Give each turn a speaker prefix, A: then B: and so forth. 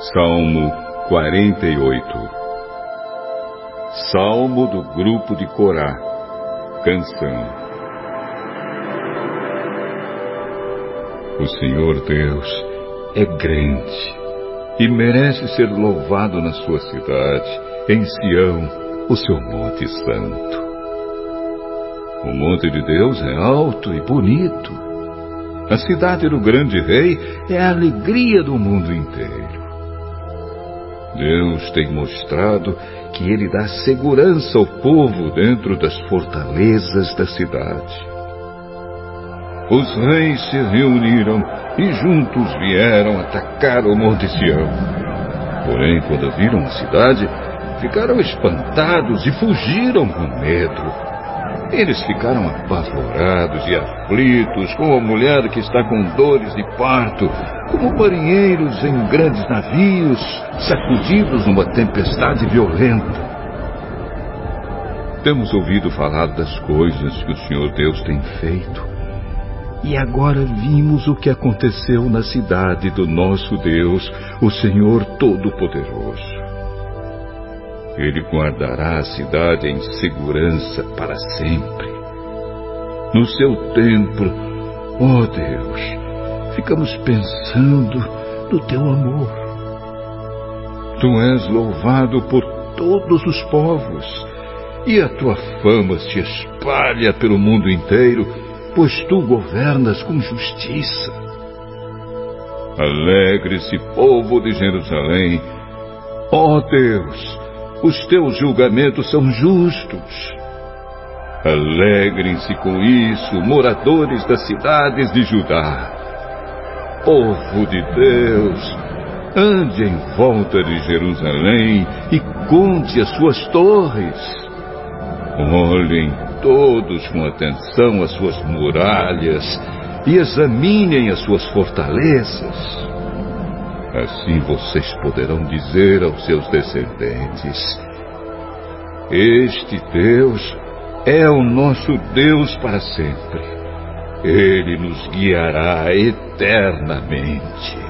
A: Salmo 48 Salmo do grupo de Corá Canção O Senhor Deus é grande e merece ser louvado na sua cidade, em Sião, o seu monte santo. O monte de Deus é alto e bonito. A cidade do grande rei é a alegria do mundo inteiro. Deus tem mostrado que Ele dá segurança ao povo dentro das fortalezas da cidade. Os reis se reuniram e juntos vieram atacar o Monte Sião. Porém, quando viram a cidade, ficaram espantados e fugiram com medo. Eles ficaram apavorados e aflitos, como a mulher que está com dores de parto, como marinheiros em grandes navios, sacudidos numa tempestade violenta. Temos ouvido falar das coisas que o Senhor Deus tem feito. E agora vimos o que aconteceu na cidade do nosso Deus, o Senhor Todo-Poderoso. Ele guardará a cidade em segurança para sempre. No seu templo, ó oh Deus, ficamos pensando no teu amor. Tu és louvado por todos os povos, e a tua fama se espalha pelo mundo inteiro, pois tu governas com justiça. Alegre-se, povo de Jerusalém, ó Deus, os teus julgamentos são justos. Alegrem-se com isso, moradores das cidades de Judá. Povo de Deus, ande em volta de Jerusalém e conte as suas torres. Olhem todos com atenção as suas muralhas e examinem as suas fortalezas. Assim vocês poderão dizer aos seus descendentes: Este Deus é o nosso Deus para sempre. Ele nos guiará eternamente.